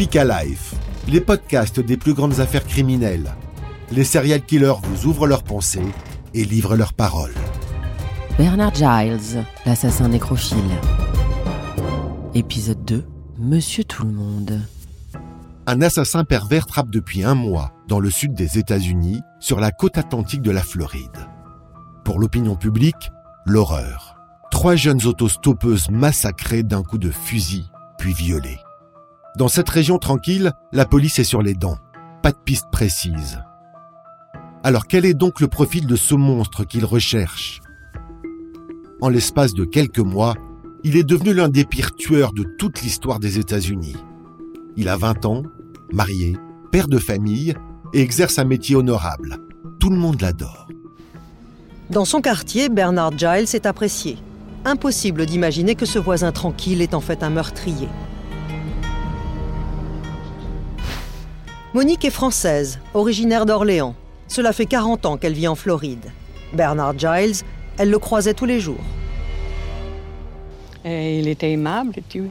Speak Alive, les podcasts des plus grandes affaires criminelles. Les serial killers vous ouvrent leurs pensées et livrent leurs paroles. Bernard Giles, l'assassin nécrophile. Épisode 2, Monsieur Tout le Monde. Un assassin pervers trappe depuis un mois, dans le sud des États-Unis, sur la côte atlantique de la Floride. Pour l'opinion publique, l'horreur. Trois jeunes autostoppeuses massacrées d'un coup de fusil, puis violées. Dans cette région tranquille, la police est sur les dents. Pas de piste précise. Alors quel est donc le profil de ce monstre qu'il recherche? En l'espace de quelques mois, il est devenu l'un des pires tueurs de toute l'histoire des États-Unis. Il a 20 ans, marié, père de famille et exerce un métier honorable. Tout le monde l'adore. Dans son quartier, Bernard Giles est apprécié. Impossible d'imaginer que ce voisin tranquille est en fait un meurtrier. Monique est française, originaire d'Orléans. Cela fait 40 ans qu'elle vit en Floride. Bernard Giles, elle le croisait tous les jours. Et il était aimable tout.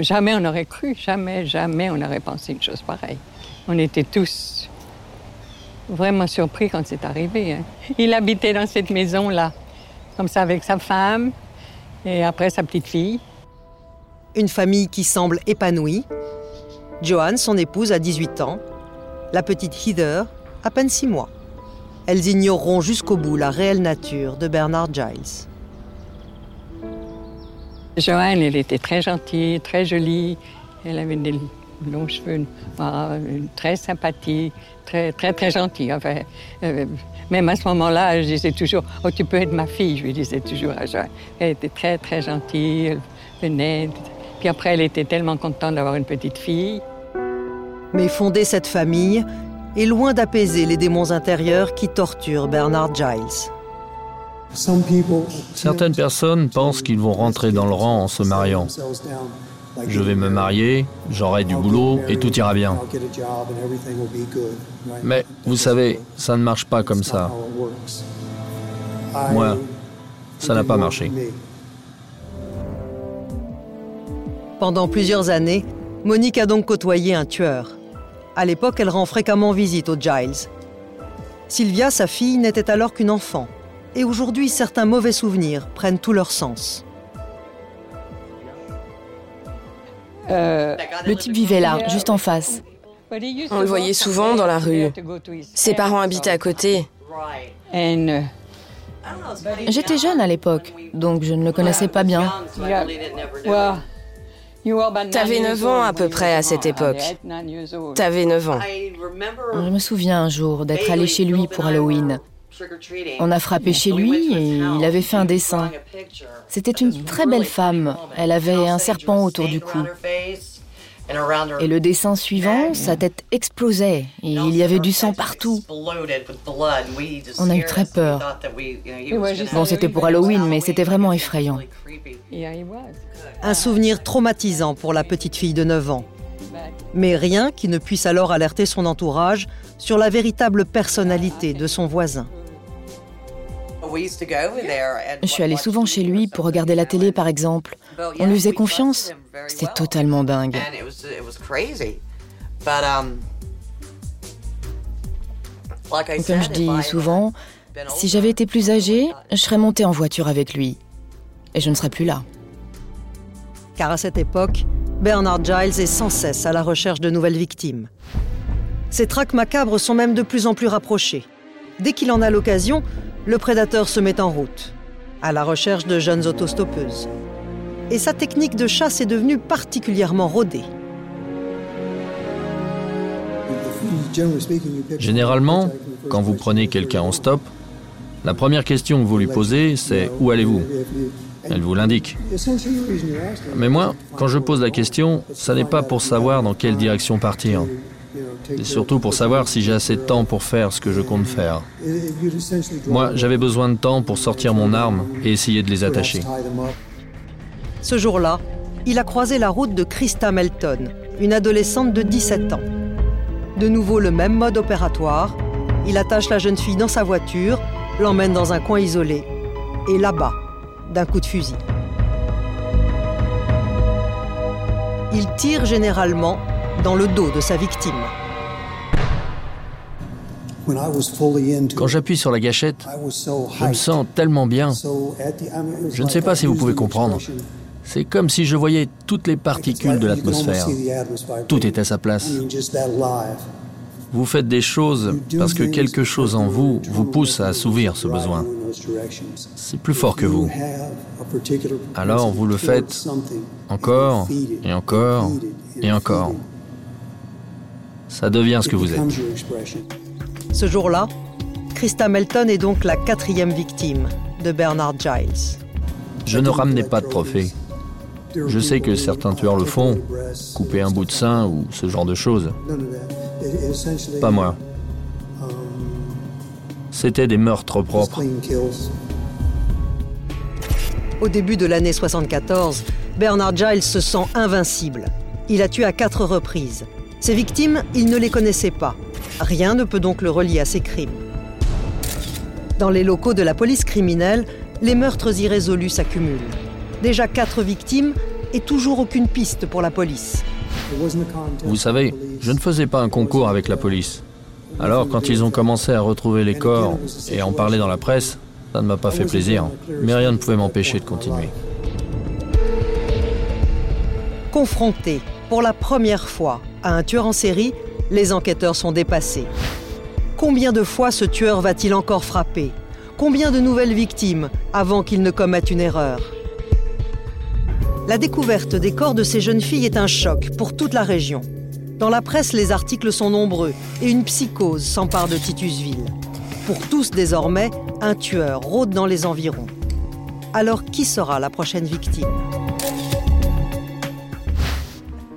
Jamais on n'aurait cru, jamais, jamais on n'aurait pensé une chose pareille. On était tous vraiment surpris quand c'est arrivé. hein. Il habitait dans cette maison-là, comme ça avec sa femme et après sa petite fille. Une famille qui semble épanouie. Joanne, son épouse, a 18 ans. La petite Heather, à peine 6 mois. Elles ignoreront jusqu'au bout la réelle nature de Bernard Giles. Joanne, elle était très gentille, très jolie. Elle avait des longs cheveux noirs, très sympathique, très, très, très gentille. Enfin, euh, même à ce moment-là, je disais toujours Oh, tu peux être ma fille, je lui disais toujours à Joanne. Elle était très, très gentille, elle venait. Puis après, elle était tellement contente d'avoir une petite fille. Mais fonder cette famille est loin d'apaiser les démons intérieurs qui torturent Bernard Giles. Certaines personnes pensent qu'ils vont rentrer dans le rang en se mariant. Je vais me marier, j'aurai du boulot et tout ira bien. Mais vous savez, ça ne marche pas comme ça. Moi, ça n'a pas marché. Pendant plusieurs années, Monique a donc côtoyé un tueur. À l'époque, elle rend fréquemment visite aux Giles. Sylvia, sa fille, n'était alors qu'une enfant. Et aujourd'hui, certains mauvais souvenirs prennent tout leur sens. Le type vivait là, juste en face. On le voyait souvent dans la rue. Ses parents habitaient à côté. J'étais jeune à l'époque, donc je ne le connaissais pas bien. T'avais 9 ans à peu près à cette époque. T'avais 9 ans. Je me souviens un jour d'être allé chez lui pour Halloween. On a frappé chez lui et il avait fait un dessin. C'était une très belle femme. Elle avait un serpent autour du cou. Et le dessin suivant, sa tête explosait et il y avait du sang partout. On a eu très peur. Bon, c'était pour Halloween, mais c'était vraiment effrayant. Un souvenir traumatisant pour la petite fille de 9 ans. Mais rien qui ne puisse alors alerter son entourage sur la véritable personnalité de son voisin. Je suis allée souvent chez lui pour regarder la télé, par exemple. On lui faisait confiance. C'était totalement dingue. Comme je dis souvent, si j'avais été plus âgée, je serais montée en voiture avec lui. Et je ne serais plus là. Car à cette époque, Bernard Giles est sans cesse à la recherche de nouvelles victimes. Ses traques macabres sont même de plus en plus rapprochées. Dès qu'il en a l'occasion, le prédateur se met en route, à la recherche de jeunes autostoppeuses. Et sa technique de chasse est devenue particulièrement rodée. Généralement, quand vous prenez quelqu'un en stop, la première question que vous lui posez, c'est Où allez-vous? Elle vous l'indique. Mais moi, quand je pose la question, ça n'est pas pour savoir dans quelle direction partir. C'est surtout pour savoir si j'ai assez de temps pour faire ce que je compte faire. Moi, j'avais besoin de temps pour sortir mon arme et essayer de les attacher. Ce jour-là, il a croisé la route de Christa Melton, une adolescente de 17 ans. De nouveau le même mode opératoire, il attache la jeune fille dans sa voiture, l'emmène dans un coin isolé et l'abat d'un coup de fusil. il tire généralement dans le dos de sa victime. Quand j'appuie sur la gâchette, je me sens tellement bien. Je ne sais pas si vous pouvez comprendre. C'est comme si je voyais toutes les particules de l'atmosphère. Tout est à sa place. Vous faites des choses parce que quelque chose en vous vous pousse à assouvir ce besoin. C'est plus fort que vous. Alors vous le faites encore et encore et encore. Ça devient ce que vous êtes. Ce jour-là, Christa Melton est donc la quatrième victime de Bernard Giles. Je ne ramenais pas de trophée. Je sais que certains tueurs le font, couper un bout de sein ou ce genre de choses. Pas moi. C'était des meurtres propres. Au début de l'année 74, Bernard Giles se sent invincible. Il a tué à quatre reprises. Ses victimes, il ne les connaissait pas. Rien ne peut donc le relier à ces crimes. Dans les locaux de la police criminelle, les meurtres irrésolus s'accumulent. Déjà quatre victimes et toujours aucune piste pour la police. Vous savez, je ne faisais pas un concours avec la police. Alors quand ils ont commencé à retrouver les corps et à en parler dans la presse, ça ne m'a pas fait plaisir. Mais rien ne pouvait m'empêcher de continuer. Confrontés pour la première fois à un tueur en série, les enquêteurs sont dépassés. Combien de fois ce tueur va-t-il encore frapper? Combien de nouvelles victimes avant qu'il ne commette une erreur? La découverte des corps de ces jeunes filles est un choc pour toute la région. Dans la presse, les articles sont nombreux et une psychose s'empare de Titusville. Pour tous désormais, un tueur rôde dans les environs. Alors qui sera la prochaine victime?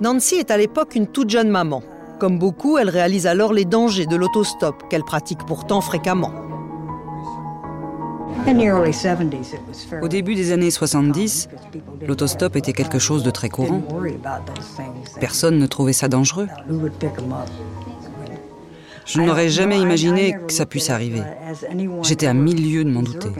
Nancy est à l'époque une toute jeune maman. Comme beaucoup, elle réalise alors les dangers de l'autostop qu'elle pratique pourtant fréquemment. Au début des années 70, l'autostop était quelque chose de très courant. Personne ne trouvait ça dangereux. Je n'aurais jamais imaginé que ça puisse arriver. J'étais à mille lieues de m'en douter.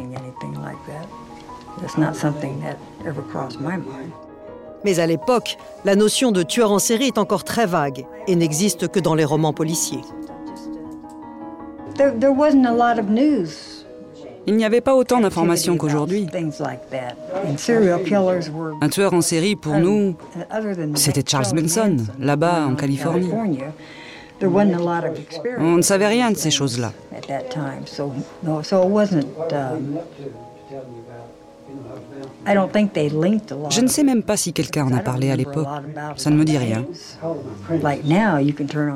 Mais à l'époque, la notion de tueur en série est encore très vague et n'existe que dans les romans policiers. Il n'y avait pas autant d'informations qu'aujourd'hui. Un tueur en série, pour nous, c'était Charles Manson, là-bas en Californie. On ne savait rien de ces choses-là. Je ne sais même pas si quelqu'un en a parlé à l'époque. Ça ne me dit rien.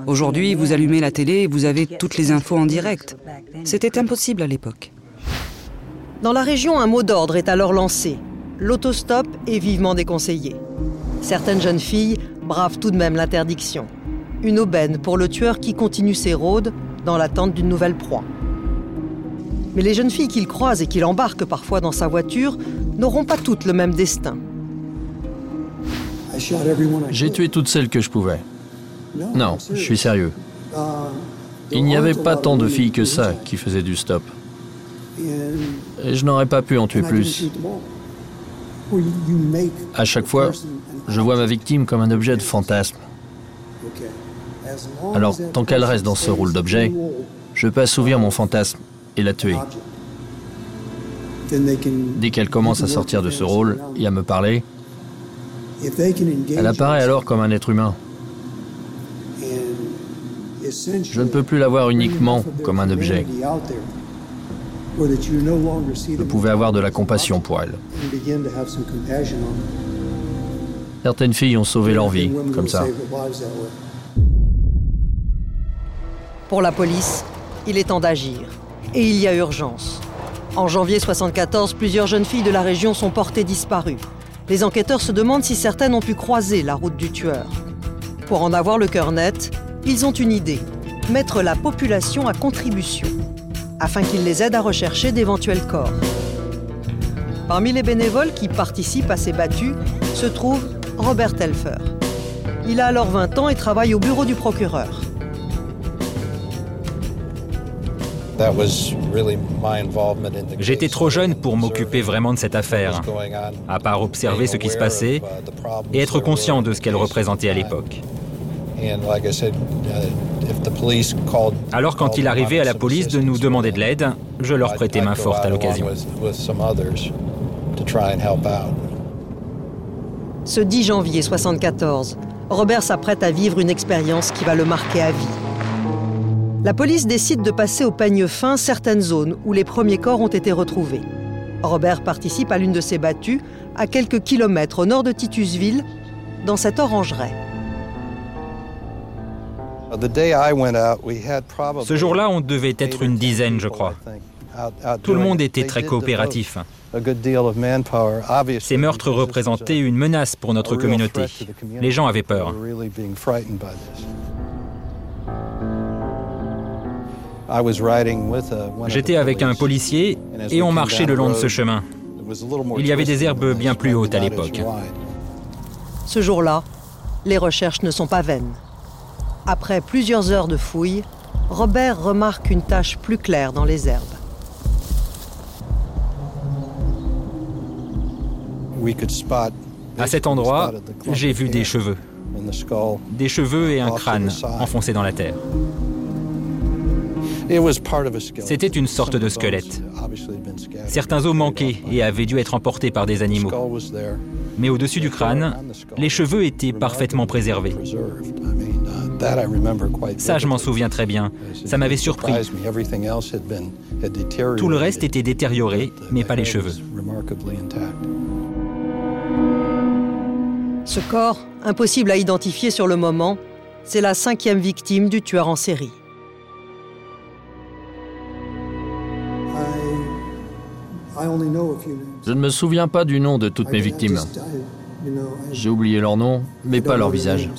Aujourd'hui, vous allumez la télé et vous avez toutes les infos en direct. C'était impossible à l'époque. Dans la région, un mot d'ordre est alors lancé. L'autostop est vivement déconseillé. Certaines jeunes filles bravent tout de même l'interdiction. Une aubaine pour le tueur qui continue ses rôdes dans l'attente d'une nouvelle proie. Mais les jeunes filles qu'il croise et qu'il embarque parfois dans sa voiture n'auront pas toutes le même destin. J'ai tué toutes celles que je pouvais. Non, je suis sérieux. Il n'y avait pas tant de filles que ça qui faisaient du stop. Et je n'aurais pas pu en tuer plus. À chaque fois, je vois ma victime comme un objet de fantasme. Alors, tant qu'elle reste dans ce rôle d'objet, je peux assouvir mon fantasme la tuer. Dès qu'elle commence à sortir de ce rôle et à me parler, elle apparaît alors comme un être humain. Je ne peux plus la voir uniquement comme un objet. Je pouvais avoir de la compassion pour elle. Certaines filles ont sauvé leur vie, comme ça. Pour la police, il est temps d'agir. Et il y a urgence. En janvier 74, plusieurs jeunes filles de la région sont portées disparues. Les enquêteurs se demandent si certaines ont pu croiser la route du tueur. Pour en avoir le cœur net, ils ont une idée mettre la population à contribution, afin qu'ils les aident à rechercher d'éventuels corps. Parmi les bénévoles qui participent à ces battues se trouve Robert Telfer. Il a alors 20 ans et travaille au bureau du procureur. J'étais trop jeune pour m'occuper vraiment de cette affaire, à part observer ce qui se passait et être conscient de ce qu'elle représentait à l'époque. Alors quand il arrivait à la police de nous demander de l'aide, je leur prêtais main forte à l'occasion. Ce 10 janvier 1974, Robert s'apprête à vivre une expérience qui va le marquer à vie. La police décide de passer au peigne fin certaines zones où les premiers corps ont été retrouvés. Robert participe à l'une de ces battues à quelques kilomètres au nord de Titusville, dans cette orangerie. Ce jour-là, on devait être une dizaine, je crois. Tout le monde était très coopératif. Ces meurtres représentaient une menace pour notre communauté. Les gens avaient peur. J'étais avec un policier et on marchait le long de ce chemin. Il y avait des herbes bien plus hautes à l'époque. Ce jour-là, les recherches ne sont pas vaines. Après plusieurs heures de fouilles, Robert remarque une tache plus claire dans les herbes. À cet endroit, j'ai vu des cheveux. Des cheveux et un crâne enfoncés dans la terre. C'était une sorte de squelette. Certains os manquaient et avaient dû être emportés par des animaux. Mais au-dessus du crâne, les cheveux étaient parfaitement préservés. Ça, je m'en souviens très bien. Ça m'avait surpris. Tout le reste était détérioré, mais pas les cheveux. Ce corps, impossible à identifier sur le moment, c'est la cinquième victime du tueur en série. Je ne me souviens pas du nom de toutes mes victimes. J'ai oublié leur nom, mais pas leur visage.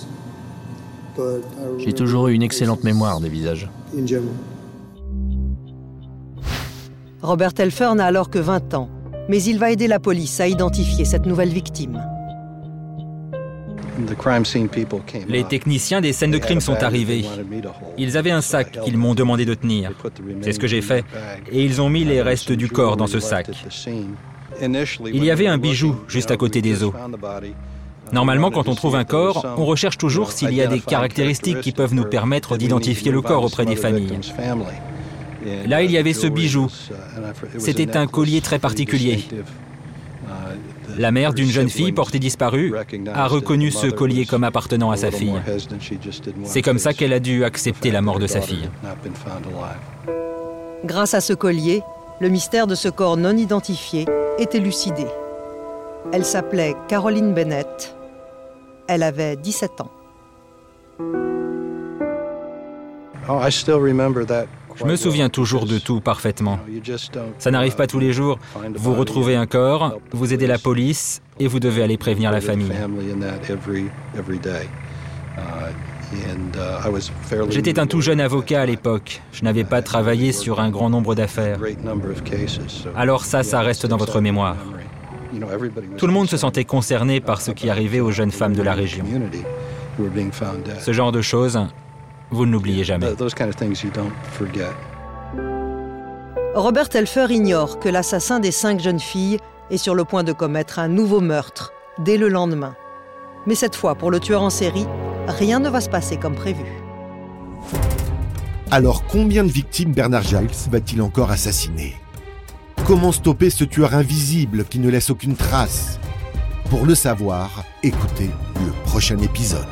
J'ai toujours eu une excellente mémoire des visages. Robert Telfer n'a alors que 20 ans, mais il va aider la police à identifier cette nouvelle victime. Les techniciens des scènes de crime sont arrivés. Ils avaient un sac qu'ils m'ont demandé de tenir. C'est ce que j'ai fait. Et ils ont mis les restes du corps dans ce sac. Il y avait un bijou juste à côté des os. Normalement, quand on trouve un corps, on recherche toujours s'il y a des caractéristiques qui peuvent nous permettre d'identifier le corps auprès des familles. Là, il y avait ce bijou. C'était un collier très particulier. La mère d'une jeune fille portée disparue a reconnu ce collier comme appartenant à sa fille. C'est comme ça qu'elle a dû accepter la mort de sa fille. Grâce à ce collier, le mystère de ce corps non identifié est élucidé. Elle s'appelait Caroline Bennett. Elle avait 17 ans. Oh, je me souviens toujours de tout parfaitement. Ça n'arrive pas tous les jours. Vous retrouvez un corps, vous aidez la police et vous devez aller prévenir la famille. J'étais un tout jeune avocat à l'époque. Je n'avais pas travaillé sur un grand nombre d'affaires. Alors ça, ça reste dans votre mémoire. Tout le monde se sentait concerné par ce qui arrivait aux jeunes femmes de la région. Ce genre de choses, vous ne l'oubliez jamais. Robert Telfer ignore que l'assassin des cinq jeunes filles est sur le point de commettre un nouveau meurtre dès le lendemain. Mais cette fois, pour le tueur en série, rien ne va se passer comme prévu. Alors combien de victimes Bernard Giles va-t-il encore assassiner? Comment stopper ce tueur invisible qui ne laisse aucune trace? Pour le savoir, écoutez le prochain épisode.